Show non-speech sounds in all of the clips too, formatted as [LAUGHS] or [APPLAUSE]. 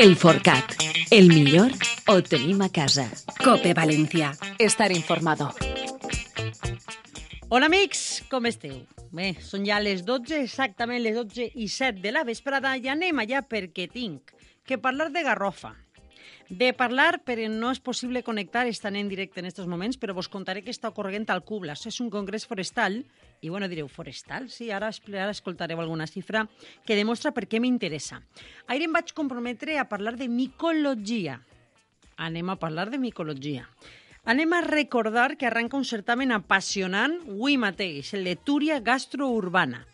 El Forcat. El millor ho tenim a casa. Cope València. Estar informado. Hola amics, com esteu? Bé, són ja les 12, exactament les 12 i 7 de la vesprada i anem allà perquè tinc que parlar de Garrofa. De parlar, però no és possible connectar estant en directe en aquests moments, però vos contaré que està ocorrent al Cublas. És un congrés forestal, i bueno, direu, forestal? Sí, ara, ara escoltareu alguna xifra que demostra per què m'interessa. Ahir em vaig comprometre a parlar de micologia. Anem a parlar de micologia. Anem a recordar que arranca un certamen apassionant avui mateix, el de Túria Gastrourbana.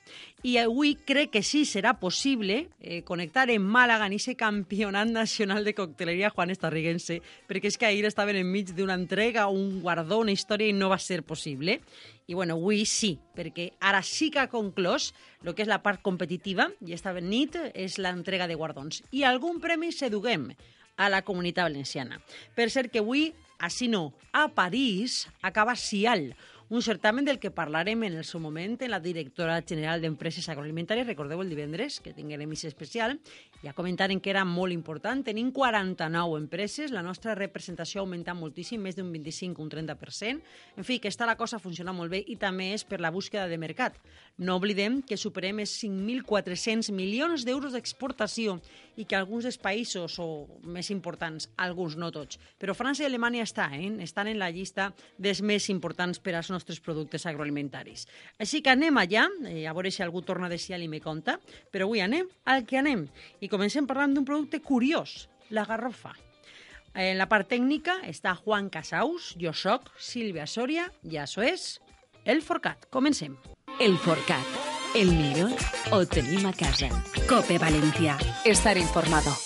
I avui crec que sí serà possible eh, connectar en Màlaga en aquest campionat nacional de cocteleria Juan Estarriguense, perquè és que ahir estaven enmig d'una entrega, un guardó, una història, i no va ser possible. I bueno, avui sí, perquè ara sí que ha conclòs el que és la part competitiva, i esta nit és l'entrega de guardons. I algun premi seduguem a la comunitat valenciana. Per cert que avui, així no, a París acaba Cial, un certamen del que parlarem en el seu moment en la directora general d'Empreses Agroalimentàries, recordeu el divendres, que tinguem missa especial, ja comentaren que era molt important. Tenim 49 empreses, la nostra representació ha augmentat moltíssim, més d'un 25, un 30%. En fi, que està la cosa funciona molt bé i també és per la búsqueda de mercat. No oblidem que superem els 5.400 milions d'euros d'exportació i que alguns dels països, o més importants, alguns, no tots, però França i Alemanya està, eh? estan en la llista dels més importants per als nostres productes agroalimentaris. Així que anem allà, eh, a veure si algú torna de Cial i me conta, però avui anem al que anem. I comencem parlant d'un producte curiós, la garrofa. En la part tècnica està Juan Casaus, jo soc Sílvia Soria i això és El Forcat. Comencem. El Forcat. El millor ho tenim a casa. Cope València. Estar informado.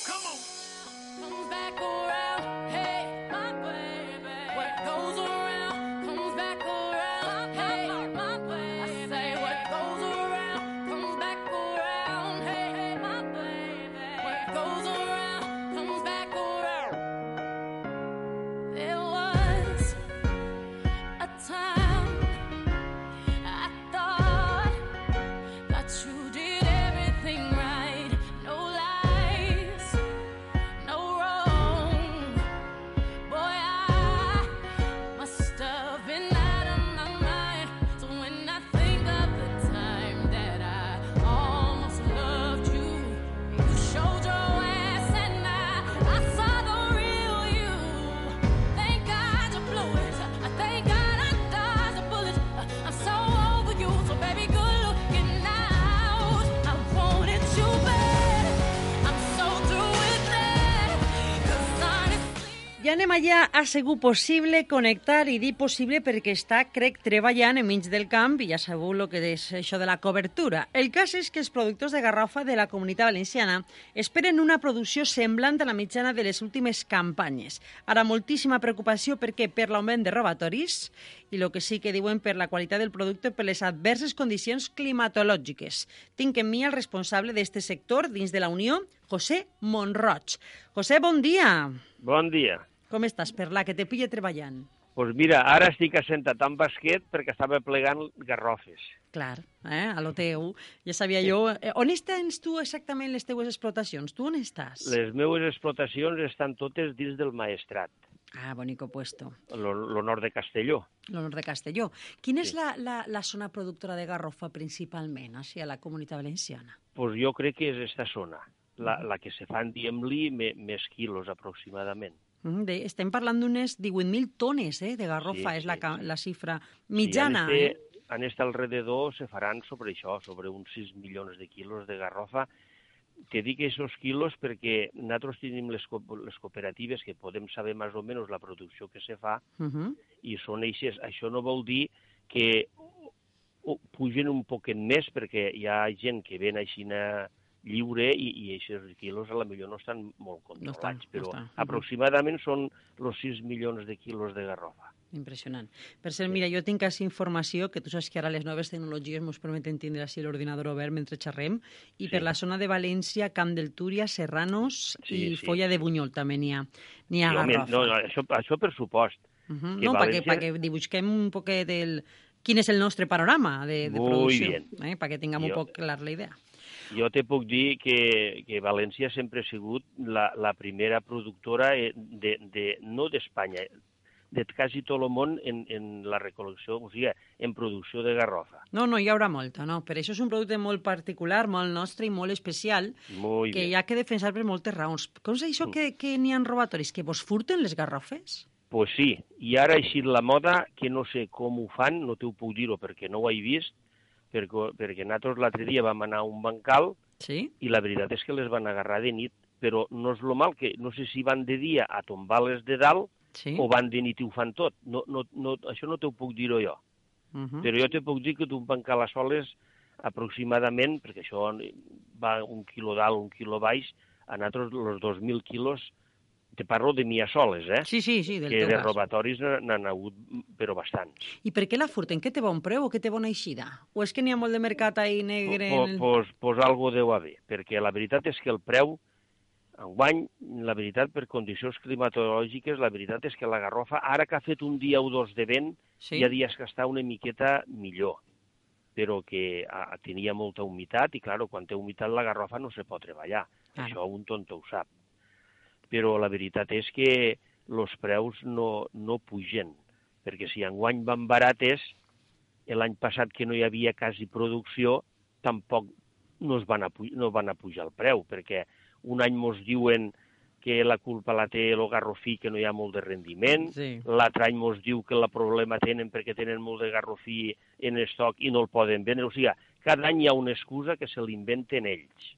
Anem allà, ha sigut possible connectar i dir possible perquè està, crec, treballant enmig del camp i ja sabeu el que és això de la cobertura. El cas és que els productors de garrafa de la comunitat valenciana esperen una producció semblant a la mitjana de les últimes campanyes. Ara, moltíssima preocupació perquè per l'augment de robatoris i el que sí que diuen per la qualitat del producte per les adverses condicions climatològiques. Tinc en mi el responsable d'aquest sector dins de la Unió, José Monroig. José, bon dia. Bon dia. Com estàs, Perla, que te pille treballant? Doncs pues mira, ara estic assentat en basquet perquè estava plegant garrofes. Clar, eh? a lo teu. Ja sabia jo... Eh, on estàs tu exactament les teues explotacions? Tu on estàs? Les meues explotacions estan totes dins del Maestrat, Ah, bonico puesto. nord de Castelló. L'honor de Castelló. Quina és la, la, la zona productora de garrofa principalment, així, a la comunitat valenciana? Pues jo crec que és esta zona, la, la que se fan, diem-li, més quilos aproximadament. De, estem parlant d'unes 18.000 tones eh, de garrofa, Sí, és la, sí, sí. la xifra mitjana. I en eh? este alrededor se faran sobre això, sobre uns 6 milions de quilos de garrofa. Te dic aquests quilos perquè nosaltres tenim les, co les cooperatives que podem saber més o menys la producció que se fa Uh -huh. i són eixes. Això no vol dir que pugen un poquet més perquè hi ha gent que ven així lliure i, i aquests quilos a la millor no estan molt No controlats, no però estan. Mhm. aproximadament són els 6 milions de quilos de garrofa. Impressionant. Per cert, mira, jo tinc així informació que tu saps que ara les noves tecnologies ens permeten tindre així l'ordinador obert mentre xerrem i per Sí. la zona de València, Camp del Túria, Serranos Sí, i sí. Folla de Bunyol també n'hi ha, n'hi ha Sí, home, garrofa. no, no, això, això per supost. Uh -huh. que No, perquè, València- perquè dibuixem un poquet el... quin és el nostre panorama de, de Muy producció, bien. eh? perquè tinguem un Jo- poc clar la idea. Jo te puc dir que, que València sempre ha sigut la, la primera productora eh, de, de, no d'Espanya, de quasi tot el món en, en la recol·lecció, o sigui, en producció de garrofa. No, no, hi haurà molta, no? Per això és un producte molt particular, molt nostre i molt especial, Molt que hi ha que defensar per moltes raons. Com és això Mm. que, que n'hi ha robatoris? Que vos furten les garrofes? Pues sí, i ara ha eixit la moda, que no sé com ho fan, no t'ho puc dir-ho perquè no ho he vist, perquè, perquè nosaltres l'altre dia vam anar a un bancal Sí? i la veritat és que les van agarrar de nit, però no és lo mal que no sé si van de dia a tombar-les de dalt Sí? o van de nit i ho fan tot. No, no, no, això no t'ho puc dir-ho jo. Uh -huh. Però jo te puc dir que d'un bancal a soles aproximadament, perquè això va un quilo dalt, un quilo baix, a nosaltres els 2.000 quilos, te parlo de mi a soles, eh? Sí, sí, sí, del que teu de cas. robatoris n'ha- n'han hagut, però bastants. I per què la furten? Què té bon preu o què té bona eixida? O és que n'hi ha molt de mercat ahí negre? El- Pues, pues algo deu haver, perquè la veritat és que el preu, enguany, la veritat, per condicions climatològiques, la veritat és que la garrofa, ara que ha fet un dia o dos de vent, Sí? hi ha dies que està una miqueta millor, però que ah, tenia molta humitat i, clar, quan té humitat la garrofa no se pot treballar. Claro. Això un tonto ho sap. Però la veritat és que els preus no, no pugen, perquè si enguany van barates, l'any passat que no hi havia quasi producció, tampoc no, es van, a, no van a pujar el preu, perquè un any mos diuen que la culpa la té el garrofí, que no hi ha molt de rendiment, Sí. l'altre any mos diu que el problema tenen perquè tenen molt de garrofí en estoc i no el poden vendre. O sigui, cada any hi ha una excusa que se l'inventen ells.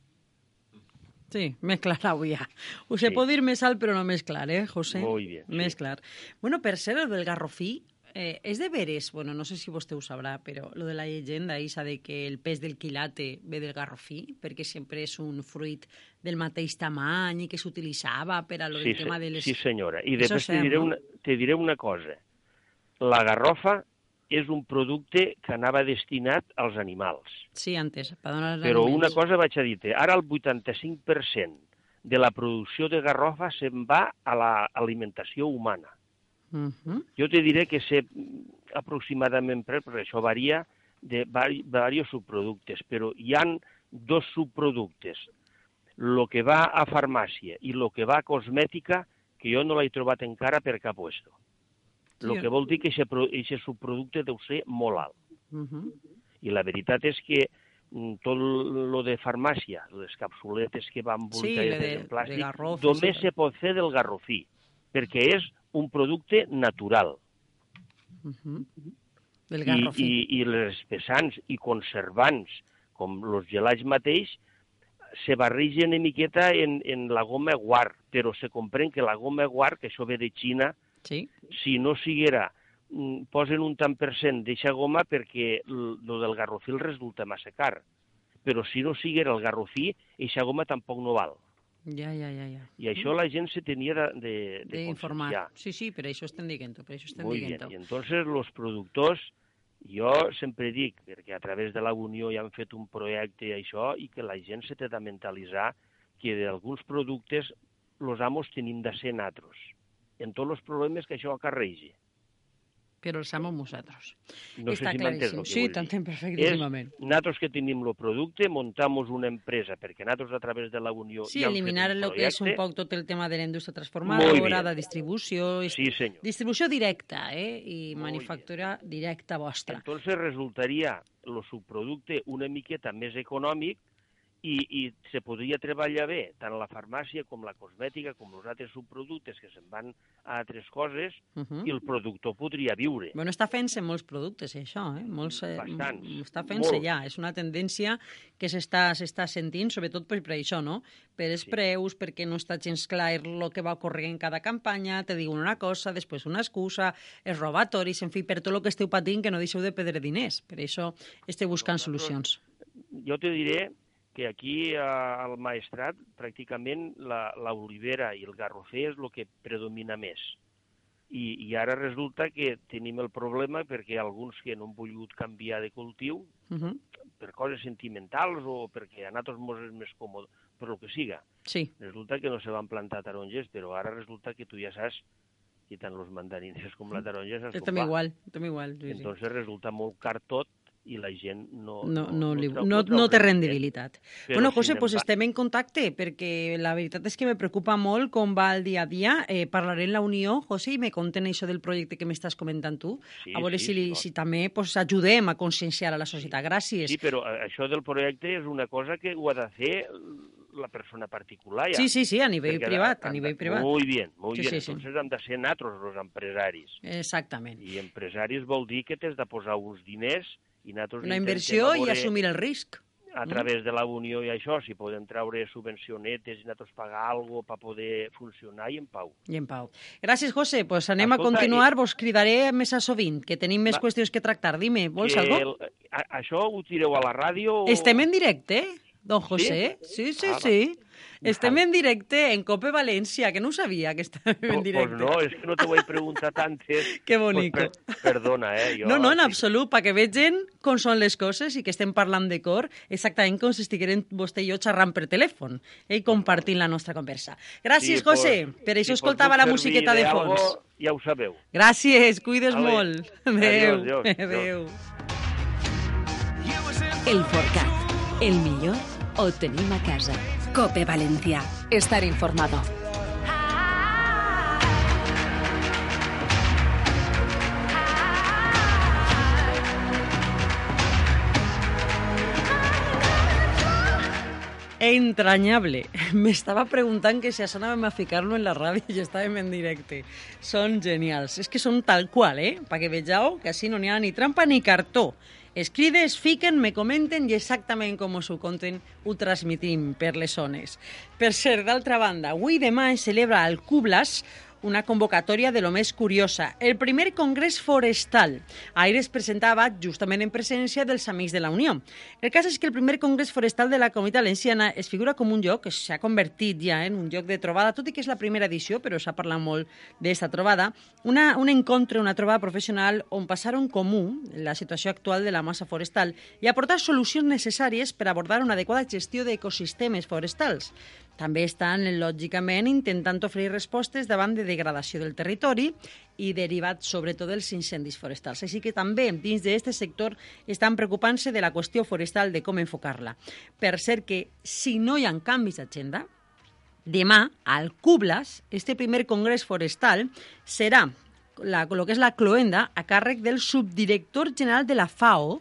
Sí, més clar avui ja. Ho se Sí. pot dir més alt, però no més clar, eh, José? Muy bien, sí. Més clar. Bueno, per ser el del garrofí, eh, és de veres, bueno, no sé si vostè ho sabrà, però lo de la llegenda esa de que el pes del quilate ve del garrofí, perquè sempre és un fruit del mateix tamany i que s'utilitzava per a lo del Sí, tema se- de les... sí, senyora. I després te diré, una, te diré una cosa. La garrofa és un producte que anava destinat als animals. Sí, antes, per donar als Però una aliments. cosa vaig a dir-te, ara el 85% de la producció de garrofa se'n va a l'alimentació humana. Mhm. Jo te diré que sé mm, aproximadament, per- perquè això varia de vari, varios subproductes, però hi han dos subproductes. Lo que va a farmàcia i lo que va a cosmètica, que jo no l'he trobat encara per cap puesto. Lo Sí. que vol dir que aquest subproducte deu ser molt alt. Mhm. I la veritat és que mm, tot lo de farmàcia, les capsuletes que van Sí, le de- en plàstic, de garrofes i només tal. se pot fer del garrofí, perquè és un producte natural. Mhm. Del I, garrofí. i, i les espessants i conservants, com els gelats mateix, se barregen una miqueta en, en la goma guar, però se comprèn que la goma guar, que això ve de Xina, Sí? si no siguera, mm, posen un tant per cent d'eixa goma perquè lo del garrofí el resulta massa car. Però si no siguera el garrofí, eixa goma tampoc no val. Ja, ja, ja, ja. I això la gent se tenia de, de, de D'informar. conscienciar. Sí, sí, per això estem dient-ho, per això estem Muy dient-ho. Y entonces los productors, jo sempre dic, perquè a través de la Unió ja han fet un projecte i això, i que la gent se té de mentalitzar que d'alguns productes los amos tenim de ser natros, en tots els problemes que això acarregi. Però els amo nosaltres. No Està sé si claríssim. Sí, t'entenc És perfectíssimament. nosaltres que tenim el producte, muntamos una empresa, perquè nosaltres a través de la Unió Sí, eliminar el que és un poc tot el tema de la indústria Muy transformadora, bien. de distribució, és- Sí, senyor. distribució directa eh? i Muy manufactura directa vostra. Entonces resultaria el subproducte una miqueta més econòmic i, i se podria treballar bé tant la farmàcia com la cosmètica com els altres subproductes que se'n van a altres coses Uh -huh. i el productor podria viure. Bueno, està fent-se molts productes, això, eh? Molts, eh, Bastants. Està fent-se ja. És una tendència que s'està sentint, sobretot per, per això, no? Per els Sí. preus, perquè no està gens clar el que va ocórrer en cada campanya, te diuen una cosa, després una excusa, els robatoris, en fi, per tot el que esteu patint, que no deixeu de perdre diners. Per això esteu buscant Nosaltres- solucions. Jo te diré que aquí a- al Maestrat pràcticament la- l'olivera i el garrofer és el que predomina més. I, I ara resulta que tenim el problema perquè alguns que no han volgut canviar de cultiu Uh -huh. per coses sentimentals o perquè a nosaltres mos és més còmode, per lo que siga. Sí, Resulta que no se van plantar taronges, però ara resulta que tu ja saps que tant els mandarines com la taronja saps estem com va. igual, estem igual. Sí, sí. Entonces resulta molt car tot i la gent no... No, no, li, treu- no, treu no té rendibilitat. Però, bueno, José, pues embargo- estem en contacte, perquè la veritat és que me preocupa molt com va el dia a dia. Eh, parlaré en la Unió, José, i me conten això del projecte que m'estàs comentant tu. Sí, a veure sí, si, li, no. si també pues, ajudem a conscienciar a la societat. Gràcies. Sí, però eh, això del projecte és una cosa que ho ha de fer la persona particular. Ja. Sí, sí, sí, a nivell Perquè privat, ha- a nivell privat. Bien, muy Sí, bien. sí, sí. Entonces hem de ser nosaltres els empresaris. Exactament. I empresaris vol dir que t'has de posar uns diners i Una inversió a i assumir el risc. a través de la Unió i això, si podem treure subvencionetes i nosaltres pagar alguna per poder funcionar i en pau. I en pau. Gràcies, José. Pues anem a Escolta, continuar. i- Vos cridaré més a sovint, que tenim més Va. qüestions que tractar. Dime, vols Que algo? el- a, això ho tireu a la ràdio? o- Estem en directe, don José. Sí, sí, Ah, va. Estem en directe en Cope València, que no ho sabia que estàvem en Pues, directe. no, és que no te ho he preguntat antes. [LAUGHS] Que bonico. Pues per, perdona, eh? Jo, No, no, en sí. absolut, perquè vegin com són les coses i que estem parlant de cor, exactament com si estiguérem vostè i jo xerrant per telèfon eh, i compartint la nostra conversa. Gràcies, Sí, José. pues, per això si escoltava la musiqueta de fons. Ja ho sabeu. Gràcies, cuides Ale. molt. Adéu. Adéu. El Forcat. El millor ho tenim a casa. Cope Valencia. Estar informado. Entranyable. M'estava preguntant que si anàvem a ficar-lo en la ràdio i estàvem en directe. Són genials. És que són tal qual, eh? Perquè vegeu que així no n'hi ni trampa ni cartó. Es criden, es fiquen, me comenten i exactament com us ho conten ho transmitim per les zones. Per cert, d'altra banda, avui demà es celebra al Cublas una convocatòria de lo més curiosa, el primer congrés forestal. Ahir es presentava justament en presència dels Amics de la Unió. El cas és que el primer congrés forestal de la Comunitat Valenciana es figura com un lloc que s'ha convertit ja en un lloc de trobada, tot i que és la primera edició, però s'ha parlat molt d'esta trobada, una, un encontre, una trobada professional on passar en comú la situació actual de la massa forestal i aportar solucions necessàries per abordar una adequada gestió d'ecosistemes forestals. També estan, lògicament, intentant oferir respostes davant de degradació del territori i derivat sobretot dels incendis forestals. Així que també dins d'aquest sector estan preocupant-se de la qüestió forestal, de com enfocar-la. Per cert que si no hi ha canvis d'agenda, demà al Cublas, este primer congrés forestal, serà la, el que és la cloenda a càrrec del subdirector general de la FAO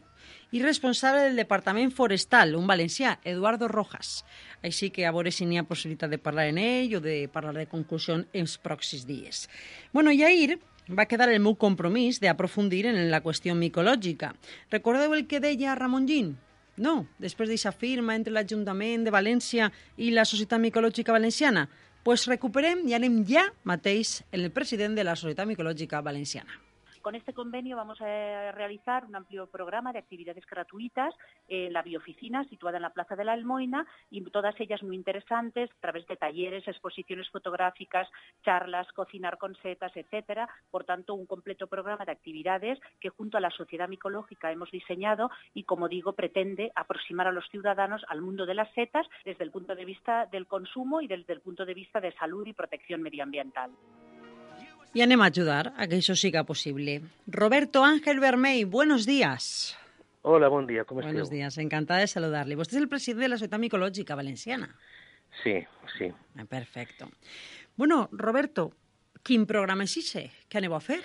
i responsable del Departament Forestal, un valencià, Eduardo Rojas. Així que a veure si n'hi ha possibilitat de parlar en ell o de parlar de conclusió en els pròxims dies. Bueno, i ahir va quedar el meu compromís d'aprofundir en la qüestió micològica. Recordeu el que deia Ramon Gin? No, després d'aquesta firma entre l'Ajuntament de València i la Societat Micològica Valenciana. Pues recuperem i anem ja mateix en el president de la Societat Micològica Valenciana. Con este convenio vamos a realizar un amplio programa de actividades gratuitas en la bioficina situada en la Plaza de la Almoina y todas ellas muy interesantes a través de talleres, exposiciones fotográficas, charlas, cocinar con setas, etcétera. Por tanto, un completo programa de actividades que junto a la sociedad micológica hemos diseñado y, como digo, pretende aproximar a los ciudadanos al mundo de las setas desde el punto de vista del consumo y desde el punto de vista de salud y protección medioambiental. Y anem a ayudar a que eso siga posible. Roberto Ángel Bermey, buenos días. Hola, bon dia, com Buenos esteu? días, encantada de saludarle. Vostè és el president de la Societat Micològica Valenciana. Sí, sí. Ah, Perfecto. Bueno, Roberto, quin programa és ese? Què aneu a fer?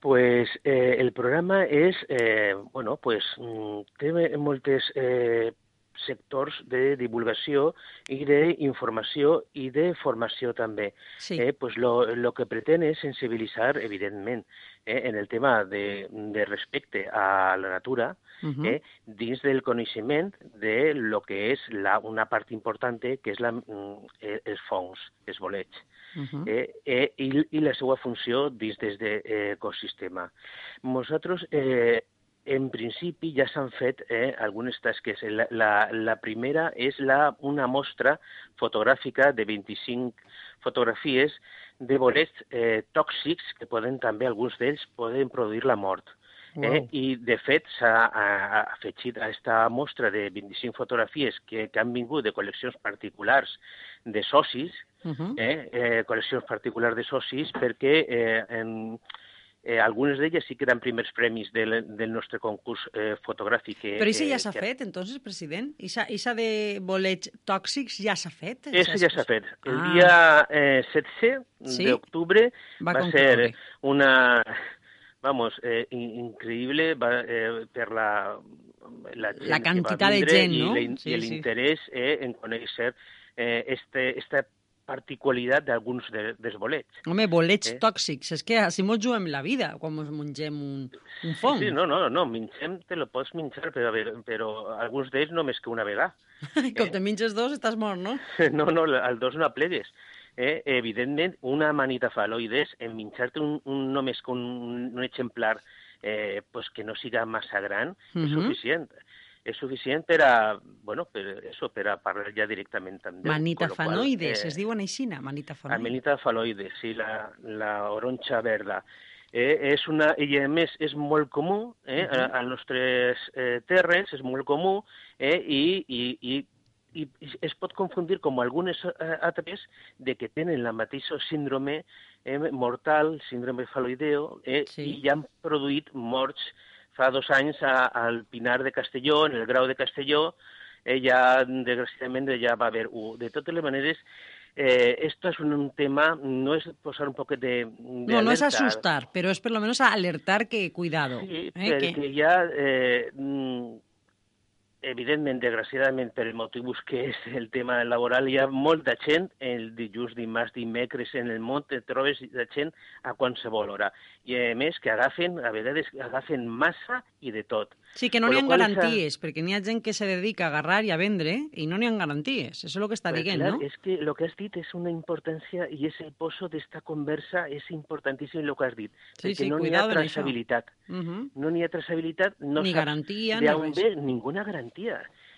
Pues eh, el programa és, eh, bueno, pues mm, té moltes eh, sectors de divulgació i d'informació i de formació també. Sí. Eh, pues lo, lo que pretén és sensibilitzar, evidentment, eh, en el tema de, de respecte a la natura, Mhm. eh, dins del coneixement de lo que és la, una part important que és la, mm, eh, els fongs, els bolets, Mhm. eh, eh, i, i la seva funció dins des de eh, ecosistema. Nosaltres, eh, en principi, ja s'han fet eh, algunes tasques. La, la, la primera és la, una mostra fotogràfica de 25 fotografies de bolets eh, tòxics que poden també, alguns d'ells, poden produir la mort. Eh, Uau. I, de fet, s'ha ha- ha afegit a aquesta mostra de 25 fotografies que, que han vingut de col·leccions particulars de socis, Mhm. eh, eh, col·leccions particulars de socis, perquè eh, en, eh, algunes d'elles sí que eren primers premis del, del nostre concurs eh, fotogràfic. Que, Però això ja que- s'ha que- fet, entonces, president? Ixa, ixa de bolets tòxics ja s'ha fet? Eso ja s'ha fet. El Ah. dia eh, 16 Sí? d'octubre Va va, concloure. ser una, vamos, eh, in- increïble va, eh, per la, la, gent La que va quantitat de gent, i no? la- Sí, I sí. l'interès eh, en conèixer eh, este, esta particularitat d'alguns de, dels bolets. Home, bolets Eh? tòxics, és que així mos juguem la vida quan mos mengem un, un fong. Sí, no, no, no, mengem, te lo pots menjar, però, però alguns d'ells només que una vegada. [LAUGHS] Com te menges dos, estàs mort, no? [LAUGHS] No, no, el dos no aplegues. Eh, evidentment, una manita faloides, en menjar-te un, un, només que un, un exemplar eh, pues que no siga massa gran, és Mhm. suficient. És suficient per a, bueno, per, eso, per a parlar ja directament amb Déu. Manitafanoides, Con lo es diuen aixina, manitafanoides. Amelita faloides, sí, la, la oronxa verda. Eh, és una, I a més és molt comú eh, a, a nostres eh, terres, és molt comú eh, i, i, i, i es pot confundir com algunes eh, altres de que tenen la mateixa síndrome eh, mortal, síndrome faloideo, eh, Sí. i ja han produït morts fa dos anys a, al Pinar de Castelló, en el Grau de Castelló, eh, ja, desgraciadament, ja va haver un. De totes les maneres, eh, esto es un, un tema, no es posar un poquet de, de No, no és alerta. asustar, però és per lo menos alertar que cuidado. Sí, eh, ja, eh, mm, evidentment, desgraciadament, per el motiu que és el tema laboral, hi ha molta gent, el dilluns, dimarts, dimecres, en el món, te trobes la gent a qualsevol hora. I, a més, que agafen, a vegades, agafen massa i de tot. Sí, que no n'hi ha garanties, perquè n'hi ha gent que se dedica a agarrar i a vendre i no n'hi ha garanties. Això és el que està dient, clar, no? És que el que has dit és una importància i és el poso d'esta conversa és importantíssim el que has dit, Sí, perquè sí, no n'hi ha traçabilitat. Mhm. No n'hi ha traçabilitat, no Ni saps garantia, ni ve ninguna garantia.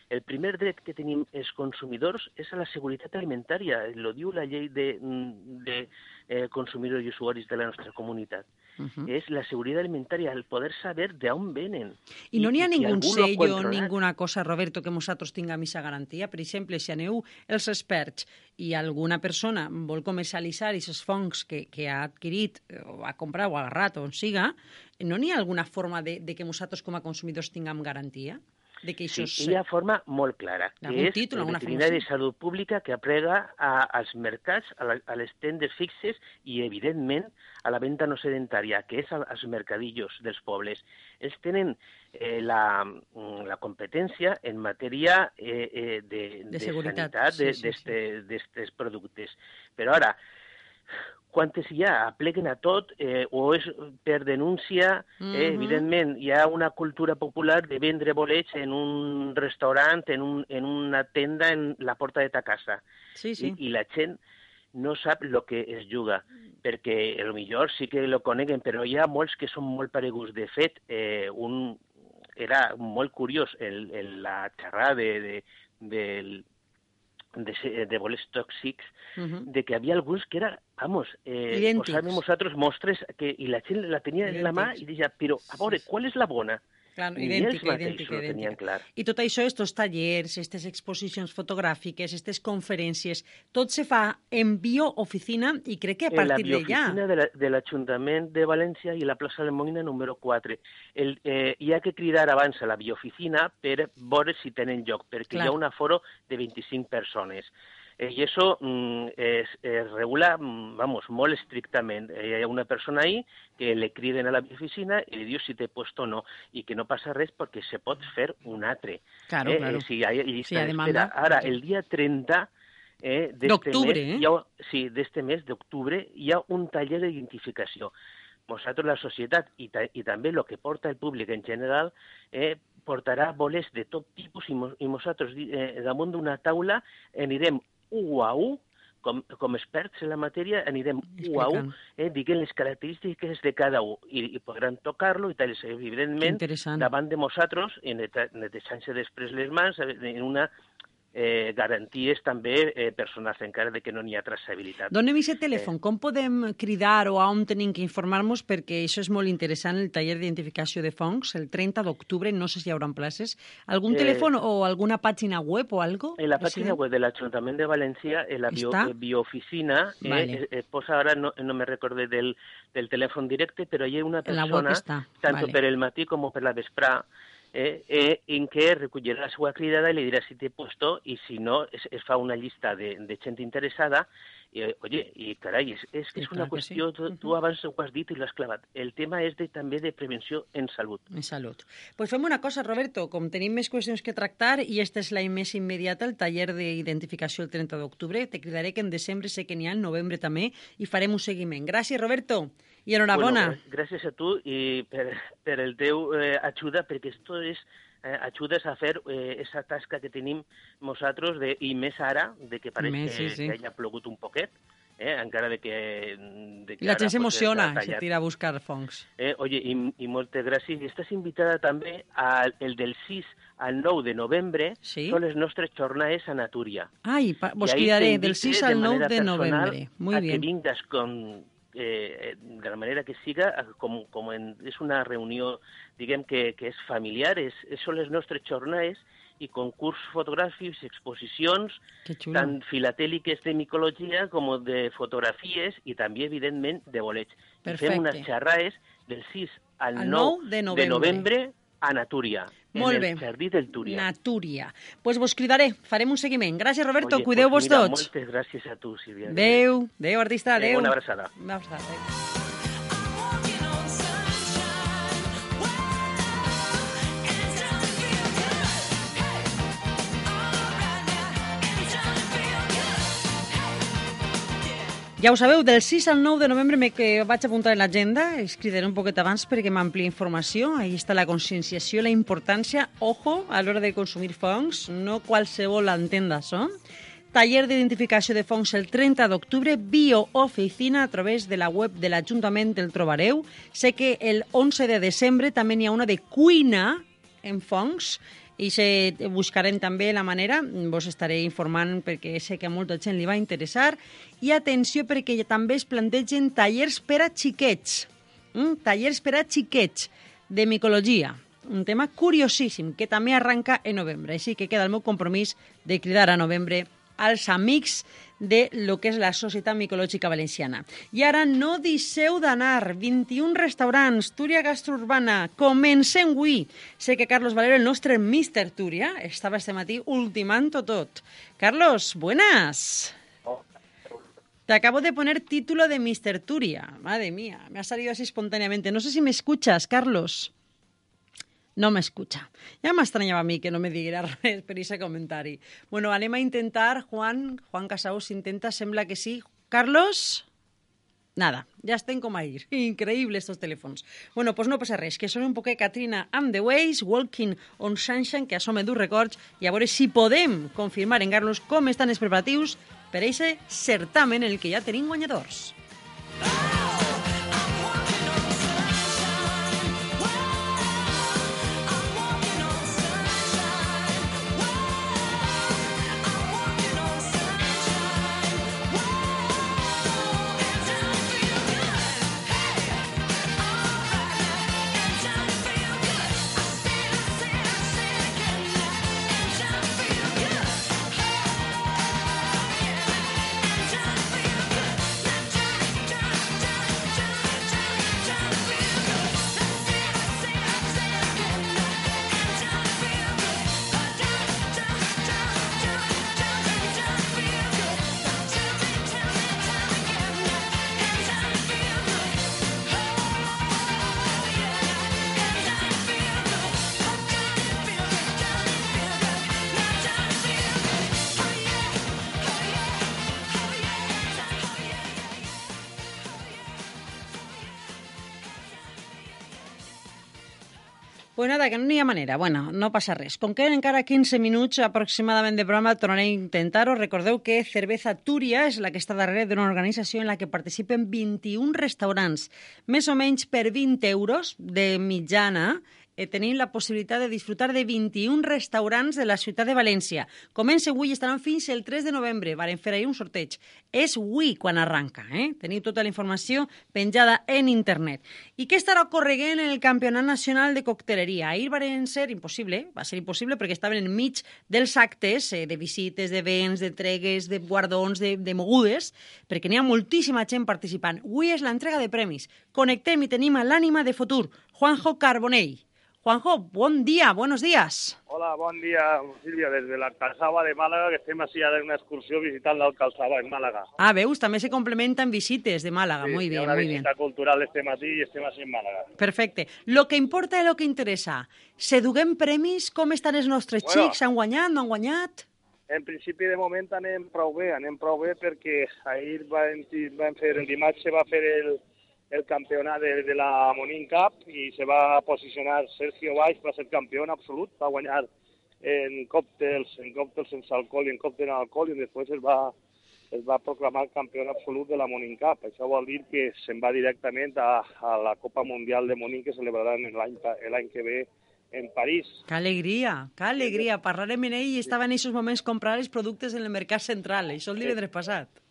El primer dret que tenim els consumidors és a la seguretat alimentària, lo diu la llei de, de eh, consumidors i usuaris de la nostra comunitat. Mhm. És la seguretat alimentària, el poder saber d'on venen. I no n'hi ha si lo ha sello, ninguna cosa, Roberto, que nosaltres tinguem aquesta garantia. Per exemple, si aneu els experts i alguna persona vol comercialitzar aquests fongs que, que ha adquirit eh, o ha comprat o ha agarrat o on siga, no n'hi ha alguna forma de, de que nosaltres com a consumidors tinguem garantia? De que Sí, això hi ha forma molt clara, que és títol, el alguna veterinari de salut pública que aplega a, als mercats, a, la, a les tendes fixes i, evidentment, a la venda no sedentària, que és als mercadillos dels pobles. Ells tenen eh, la, mm, la competència en matèria eh, eh, de, De seguretat, sanitat sí, de- sí, d'este- d'estes productes. Però ara, quantes hi ha? Apleguen a tot eh, o és per denúncia? eh, Mhm. evidentment, hi ha una cultura popular de vendre bolets en un restaurant, en, un, en una tenda, en la porta de ta casa. Sí, sí. I, I la gent no sap el que es juga, perquè el millor sí que lo coneguen, però hi ha molts que són molt pareguts. De fet, eh, un, era molt curiós el, el, la xerrada de, de, del, de, se- de bolets tòxics, Mhm. de que havia alguns que era, vamos, eh, Idèntics. posàvem nosaltres mostres que, i la gent la tenia en la mà i deia, però a veure, qual és la bona? Clar, Ni idèntica, ells mateixos idèntica, ho tenien idèntica. clar. I tot això, estos tallers, aquestes exposicions fotogràfiques, aquestes conferències, tot se fa en biooficina i crec que a En la partir d'allà... bioficina de la- de l'Ajuntament de València i la plaça de Moïna número 4. El, eh, hi ha que cridar abans a la bioficina per veure si tenen lloc, perquè Clar. hi ha un aforo de 25 persones. Eh, I això mm, es, es regula, mm, vamos, molt estrictament. Eh, hi ha una persona ahí que le criden a la oficina i li diu si té puesto o no, i que no passa res perquè se pot fer un altre. Claro, eh, claro. Eh, si hi ha llista Sí, hi ha demanda. Ara, el dia 30 eh, D'octubre, eh? ha, sí, d'este mes d'octubre hi ha un taller d'identificació. Nosaltres, la societat, i, ta, i també el que porta el públic en general, eh, portarà bolets de tot tipus i, mo, i nosaltres eh, damunt d'una taula anirem u a u, com, com experts en la matèria, anirem u a u, Explicant. eh, dient les característiques de cada un, i, i podran tocar-lo i tal, evidentment, davant de nosaltres, netejant-se després les mans, en una eh, garanties també eh, personals, encara de que no n'hi ha traçabilitat. Donem aquest telèfon. Com podem cridar o a on tenim que informar-nos? Perquè això és molt interessant, el taller d'identificació de fongs, el 30 d'octubre, no sé si hi haurà places. Algun Eh, telèfon o alguna pàgina web o algo? En la pàgina web de l'Ajuntament de València, en la bio, Està? eh, biooficina, eh, Vale. eh, eh, posa ara, no, no me recordé del, del telèfon directe, però hi ha una persona, tanto vale. per el matí com per la vesprà, eh, eh, en què recollirà la seva cridada i li dirà si té puesto i si no, es, es fa una llista de, de gent interessada i, eh, oye, i carai, és, és Sí, és una que sí. qüestió, tu, tu abans ho has dit i l'has clavat, el tema és de, també de prevenció en salut. En salut. Pues fem una cosa, Roberto, com tenim més qüestions que tractar i este és l'any més immediata, el taller d'identificació el 30 d'octubre, te cridaré que en desembre sé que n'hi ha, en novembre també, i farem un seguiment. Gràcies, Roberto, i enhorabona. Bueno, gràcies a tu i per, per el teu eh, ajuda, perquè esto és eh, ajudes a fer eh, esa tasca que tenim nosaltres, de, i més ara, de que pareix Més, que, sí, sí. que haya plogut un poquet, eh, encara de que... De que I la gent s'emociona se tira a buscar fongs. Eh, oye, i, i moltes gràcies. I estàs invitada també al el del 6 al 9 de novembre, Sí. són les nostres jornades a Natúria. Ai, pa, vos cridaré del 6 de al 9 manera de personal novembre. Muy a bien. que vingues con, eh, de la manera que siga, a- com, com en, és una reunió, diguem que, que és familiar, és, són les nostres jornades i concurs fotogràfics, exposicions, tant filatèliques de micologia com de fotografies i també, evidentment, de bolets. I Perfecte. fem unes xerrades del 6 al, Al 9 9 de de novembre. A Natúria, Molt en bé. el jardí del Túria. Natúria. pues vos cridaré, farem un seguiment. Gràcies, Roberto, cuideu-vos pues tots. Moltes gràcies a tu, Sílvia. Adéu, adéu, artista, adéu. una abraçada. Una abraçada, adéu. Ja ho sabeu, del 6 al 9 de novembre me que vaig apuntar en l'agenda, es cridaré un poquet abans perquè m'amplia informació. Ahí està la conscienciació, la importància, ojo, a l'hora de consumir fongs, no qualsevol entén d'això. Taller d'identificació de fongs el 30 d'octubre, biooficina a través de la web de l'Ajuntament el trobareu. Sé que el 11 de desembre també n'hi ha una de cuina en fongs i se buscarem també la manera, vos estaré informant perquè sé que a molta gent li va interessar. I atenció perquè també es plantegen tallers per a xiquets, mm? tallers per a xiquets de micologia, un tema curiosíssim que també arranca en novembre. Així que queda el meu compromís de cridar a novembre als amics de lo que és la Societat Micològica Valenciana. I ara no deixeu d'anar. 21 restaurants, Túria Gastrourbana. Comencem avui. Sé que Carlos Valero, el nostre Mister Túria, estava este matí ultimant tot. Carlos, buenas. Te acabo de poner título de Mister Turia. Madre mía, me ha salido así espontáneamente. No sé si me escuchas, Carlos. No m'escucha. Ja m'estranyava a mi que no me diguera [LAUGHS] res per aquest comentari. Bueno, anem a intentar, Juan, Juan Casaus intenta, sembla que sí. Carlos? Nada, ja estem com ir. [LAUGHS] Increïble, estos telèfons. Bueno, pues no passa res, que sona un poquet Katrina and the Ways, Walking on Sunshine, que això me du records, i a veure si podem confirmar en Carlos com estan els preparatius per a aquest certamen en el que ja tenim guanyadors. Nada, que no n'hi ha manera. Bueno, no passa res. Com queden encara 15 minuts aproximadament de programa, tornaré a intentar-ho. Recordeu que Cerveza Túria és la que està darrere d'una organització en la que participen 21 restaurants, més o menys per 20 euros de mitjana, tenim la possibilitat de disfrutar de 21 restaurants de la ciutat de València. Comença avui i estaran fins el 3 de novembre. Varen fer ahir un sorteig. És avui quan arranca. Eh? Teniu tota la informació penjada en internet. I què estarà ocorreguent en el Campionat Nacional de Cocteleria? Ahir varen ser impossible, va ser impossible perquè estaven enmig dels actes eh, de visites, d'events, d'entregues, de guardons, de, de mogudes, perquè n'hi ha moltíssima gent participant. Avui és l'entrega de premis. Connectem i tenim l'ànima de futur, Juanjo Carbonell. Juanjo, bon dia, buenos días. Hola, bon dia, Sílvia, des de l'Alcalçaba de Màlaga, que estem així ara en una excursió visitant l'Alcalçaba en Màlaga. Ah, veus, també se complementen visites de Málaga. muy hi ha bien, una muy bien. visita cultural estem així i estem així en Màlaga. Perfecte. Lo que importa i lo que interessa. Se duguem premis? Com estan els nostres Bueno. xics? Han guanyat, no han guanyat? En principi, de moment, anem prou bé, anem prou bé perquè ahir vam, vam fer, el dimarts se va fer el, el campionat de, de la Monin Cup i se va posicionar Sergio Baix, va ser campió absolut, va guanyar en còctels, en còctels sense alcohol i en còctel amb alcohol i després es va, es va proclamar campió absolut de la Monin Cup. Això vol dir que se'n va directament a, a la Copa Mundial de Monin que celebraran l'any que ve en París. Que alegria, que alegria. Parlarem amb ell i estava en aquests moments comprar els productes en el mercat central. Això el divendres passat.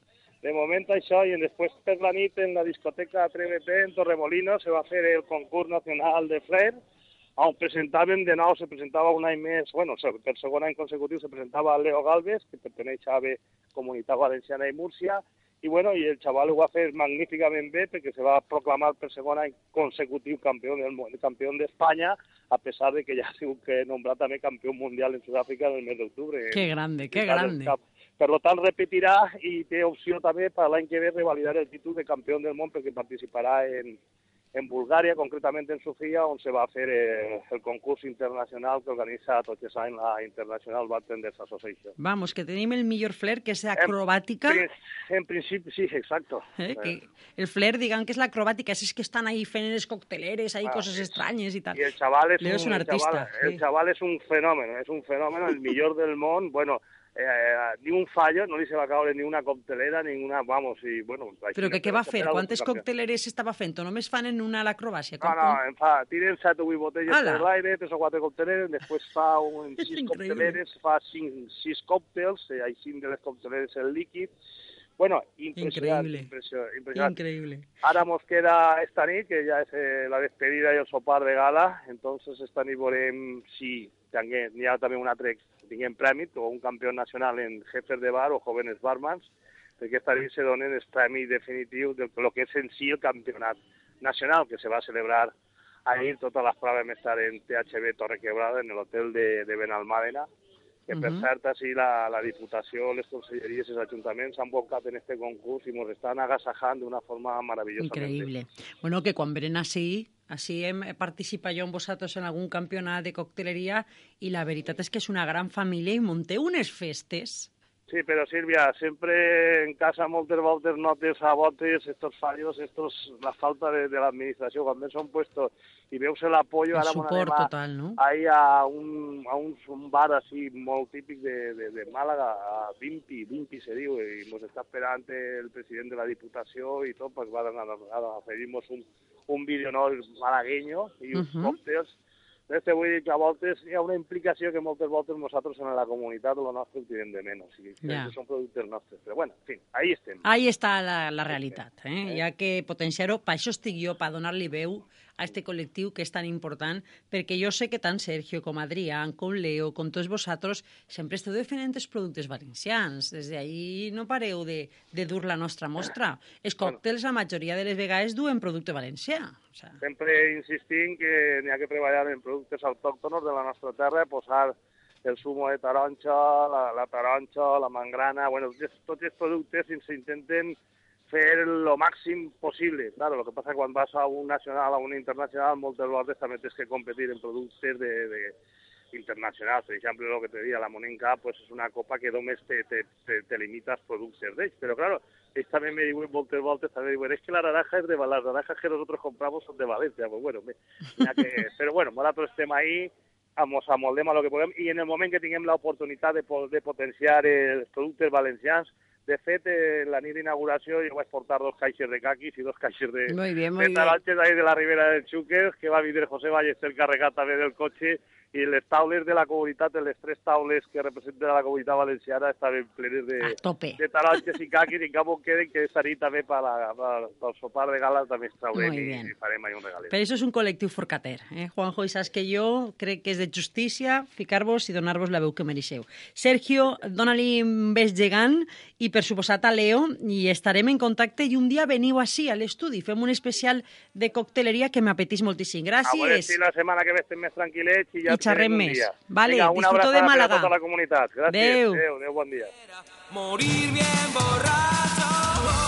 De moment això, i després per la nit en la discoteca Trevete en Torremolinos se va fer el concurs nacional de flair, on presentàvem de nou, se presentava un any més, bueno, per segon any consecutiu se presentava Leo Galvez, que perteneix a AVE Comunitat Valenciana i Múrcia, i bueno, i el xaval ho va fer magníficament bé perquè se va proclamar per segon any consecutiu campió del món, campió d'Espanya, a pesar de que ja ha sigut que nombrat també campió mundial en Sud-àfrica en el mes d'octubre. Que grande, que grande. cap. Per tant, repetirà i té opció també per l'any que ve revalidar el títol de campió del món perquè participarà en, en Bulgària, concretament en Sofia, on se va fer eh, el concurs internacional que organitza tots els anys la International Bartenders Association. Vamos, que tenim el millor flair, que és acrobàtica. En, en principi, sí, exacto. Eh, que el flair, diguem que és l'acrobàtica, és que estan ahí fent les cocteleres, ahí Ah, coses estranyes i tal. Y el es, Leo un, és un el artista. el sí. chaval es un fenómeno, es un fenómeno, el millor del món. Bueno, eh, ni un fallo, no li se va caure ni una coctelera, ni una, vamos, i bueno... Però que què va fer? Quantes cocteleres estava fent? Només fan en una l'acrobàcia? No, no, em fa, tiren set o vuit botelles Ala. per l'aire, tres o quatre cocteleres, després fa un, [LAUGHS] És sis increïble. cocteleres, fa cinc, sis còctels, eh, hay cinc de les cocteleres en líquid. Bueno, impressionant, Increïble. impressionant, impressionant. Increïble. Ara mos queda esta nit, que ja és eh, la despedida i el sopar de gala, entonces esta nit veurem si tinguem, n'hi ha també un altre, tinguem premi o un campió nacional en jefes de bar o jóvenes barmans, perquè esta nit se donen els premis definitius de lo que és en si el campionat nacional, que se va celebrar ahir, totes les proves estar en THB Torre Quebrada, en l'hotel de, de Benalmàdena, que per Mhm. cert, així la, la Diputació, les conselleries i els ajuntaments s'han volcat en este concurs i ens estan agassajant d'una forma meravellosa. Increïble. Bueno, que quan venen així, així hem participat jo amb vosaltres en algun campionat de cocteleria i la veritat és que és una gran família i munteu unes festes. Sí, pero Silvia, siempre en casa moltes voltes notes a botes estos fallos, estos, la falta de, de la administració, quan més són puestos i veus El ara suport anem a, total, no? ahí a un, a un, un bar així molt típic de, de, de Màlaga, a Vimpi, Vimpi se diu, i ens està esperant el president de la Diputació i tot, pues van a, a, a oferir-nos un, un videonol malagueño i uns Mhm. còctels. Entonces te vull dir que a voltes hi ha una implicació que moltes voltes nosaltres en la comunitat lo nostre ho tirem de menys. O sigui, Ja. són productes nostres. Però bueno, en fi, ahí estem. Ahí està la, la realitat. Eh? Hi ha que potenciar-ho. Per això estic jo, per donar-li veu a este col·lectiu que és tan important, perquè jo sé que tant Sergio com Adrián, com Leo, com tots vosaltres, sempre esteu defendent els productes valencians. Des d'ahir no pareu de, de dur la nostra mostra. Els còctels, la majoria de les vegades, duen producte valencià. O sea, Sempre insistim que n'hi ha que treballar en productes autòctonos de la nostra terra, posar el zumo de taronja, la, la taronja, la mangrana, bueno, tots, els productes s'intenten fer el màxim possible. Claro, lo que passa quan vas a un nacional, a un internacional, moltes vegades també tens que competir en productes de, de internacionals. Per exemple, que te deia, la Monin Cup pues, és una copa que només te, te, te, te limita als productes d'ells. Però, claro, ells també me diuen moltes voltes, també diuen, es que la naranja es de las naranjas que nosotros compramos son de Valencia. Pues bueno, me, ya que, [LAUGHS] però bueno, nosaltres estem ahí, mos amoldem a lo que podem, i en el moment que tinguem l'oportunitat de, de potenciar els productes valencians, de fet, eh, la nit d'inauguració jo vaig portar dos caixes de caquis i dos caixes de, Muy bien, muy de ahí de la Ribera del Xúquer, que va vindre José Ballester carregat també del cotxe, i les taules de la comunitat, les tres taules que representen la comunitat valenciana, estaven plenes de, de taronges i caquis, i cap on queden, que esta nit també per, la, per, sopar de gala també es traurem i, i farem ahí un regalet. Però això és un col·lectiu forcater, eh? Juanjo, i saps que jo crec que és de justícia ficar-vos i donar-vos la veu que mereixeu. Sergio, dona-li un bes gegant i, per suposat, a Leo, i estarem en contacte i un dia veniu així a l'estudi, fem un especial de cocteleria que m'apeteix moltíssim. A veure Gràcies. si la setmana que ve estem més tranquil·lets i ja I xerrem més. dia. Vale, Vinga, una disfruto de abraçada per a Màlaga. tota la comunitat. Gràcies. Adeu. Adéu, adéu, bon dia. Morir bien borracho.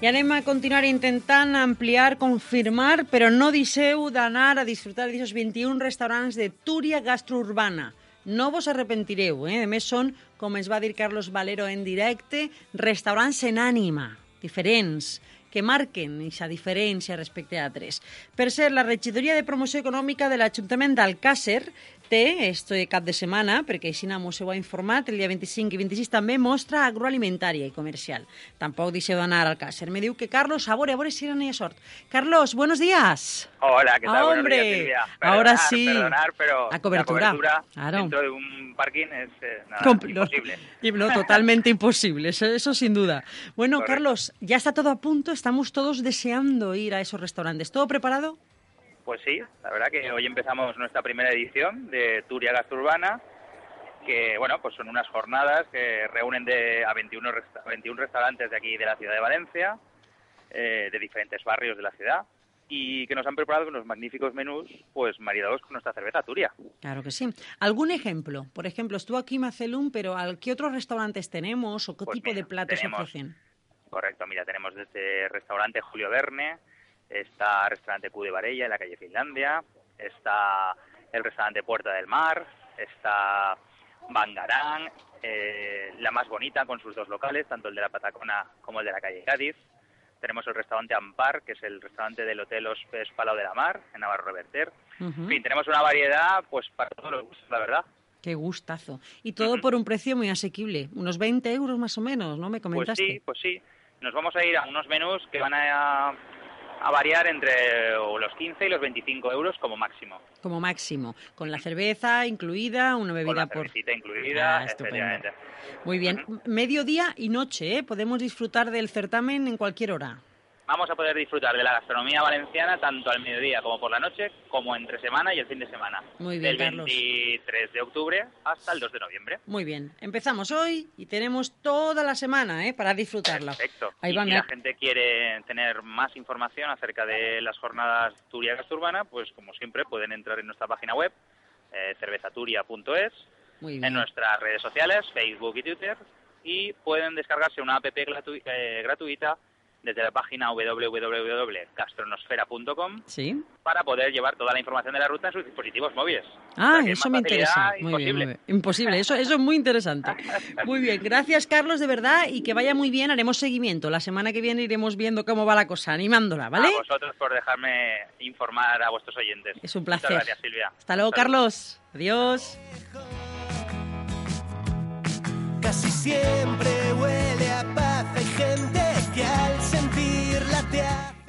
I anem a continuar intentant ampliar, confirmar, però no deixeu d'anar a disfrutar d'aquests 21 restaurants de Túria Gastrourbana. No vos arrepentireu, eh? A més, són, com ens va dir Carlos Valero en directe, restaurants en ànima, diferents, que marquen aquesta diferència respecte a altres. Per cert, la regidoria de promoció econòmica de l'Ajuntament d'Alcàsser té, este cap de setmana, perquè així mos ha informat, el dia 25 i 26 també mostra agroalimentària i comercial. Tampoc deixeu d'anar al Alcàsser. Me diu que Carlos, a veure, a veure si era sort. Carlos, buenos días. Hola, ¿qué tal? Buenos hombre, días, Silvia. ahora Perdonar, sí. Perdonar, pero La cobertura, la claro. dentro de un parking es eh, nada, no, imposible. y no, totalmente [LAUGHS] imposible, eso, eso sin duda. Bueno, Correcto. Carlos, ya está todo a punto, estamos todos deseando ir a esos restaurantes. ¿Todo preparado? Pues sí, la verdad que hoy empezamos nuestra primera edición de Turia Gasturbana, que bueno, pues son unas jornadas que reúnen de, a 21, resta- 21 restaurantes de aquí de la ciudad de Valencia, eh, de diferentes barrios de la ciudad, y que nos han preparado unos magníficos menús, pues maridados con nuestra cerveza Turia. Claro que sí. ¿Algún ejemplo? Por ejemplo, estuvo aquí Macelum, pero ¿al qué otros restaurantes tenemos o qué Pues tipo mira, de platos tenemos- ofrecen? Correcto, mira, tenemos desde restaurante Julio Verne, está restaurante Q de Varella en la calle Finlandia, está el restaurante Puerta del Mar, está Bangarán, eh, la más bonita con sus dos locales, tanto el de la Patacona como el de la calle Cádiz. Tenemos el restaurante Ampar, que es el restaurante del Hotel Hospes Palau de la Mar, en Navarro Reverter. Ujú. En fin, tenemos una variedad pues para todos los gustos, la verdad. Qué gustazo. Y todo por un precio muy asequible, unos 20 euros más o menos, ¿no? Me Pues comentaste. sí, pues sí. Nos vamos a ir a unos menús que van a, a variar entre los 15 y los 25 euros como máximo. Como máximo, con la cerveza incluida, una Con bebida la por... incluida, Ah, estupendo. Muy bien. Mediodía y noche, ¿eh? Podemos disfrutar del certamen en cualquier hora. Vamos a poder disfrutar de la gastronomía valenciana tanto al mediodía como por la noche, como entre semana y el fin de semana. Muy bien, Del Carlos. 23 de octubre hasta el 2 de noviembre. Muy bien. Empezamos hoy y tenemos toda la semana, ¿eh? Para disfrutarla. Perfecto. Ahí y va, si la gente quiere tener más información acerca de las jornadas Turia Gasturbana, pues como siempre pueden entrar en nuestra página web, eh, cervezaturia.es, en nuestras redes sociales, Facebook y Twitter, y pueden descargarse una app gratu- eh, gratuita desde la página www.gastronosfera.com Sí. para poder llevar toda la información de la ruta en sus dispositivos móviles. Ah, O sea que eso me interesa. Muy bien, imposible. muy bien. Imposible. Eso, eso es muy interesante. [LAUGHS] Muy bien. Gracias, Carlos, de verdad. Y que vaya muy bien. Haremos seguimiento. La semana que viene iremos viendo cómo va la cosa, animándola, ¿vale? A vosotros por dejarme informar a vuestros oyentes. Es un Muchas placer. gracias, Silvia. Hasta luego. Carlos. Adiós. Casi siempre huele a paz. Hay gente que al.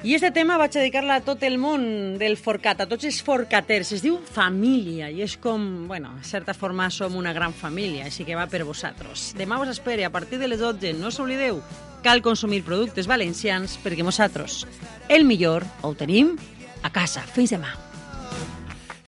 I este tema vaig dedicar-la a tot el món del forcat, a tots els forcaters. Es diu família i és com, bueno, de certa forma som una gran família, així que va per vosaltres. Demà us espere a partir de les 12. No s'oblideu, cal consumir productes valencians perquè nosaltres el millor ho tenim a casa. Fins demà.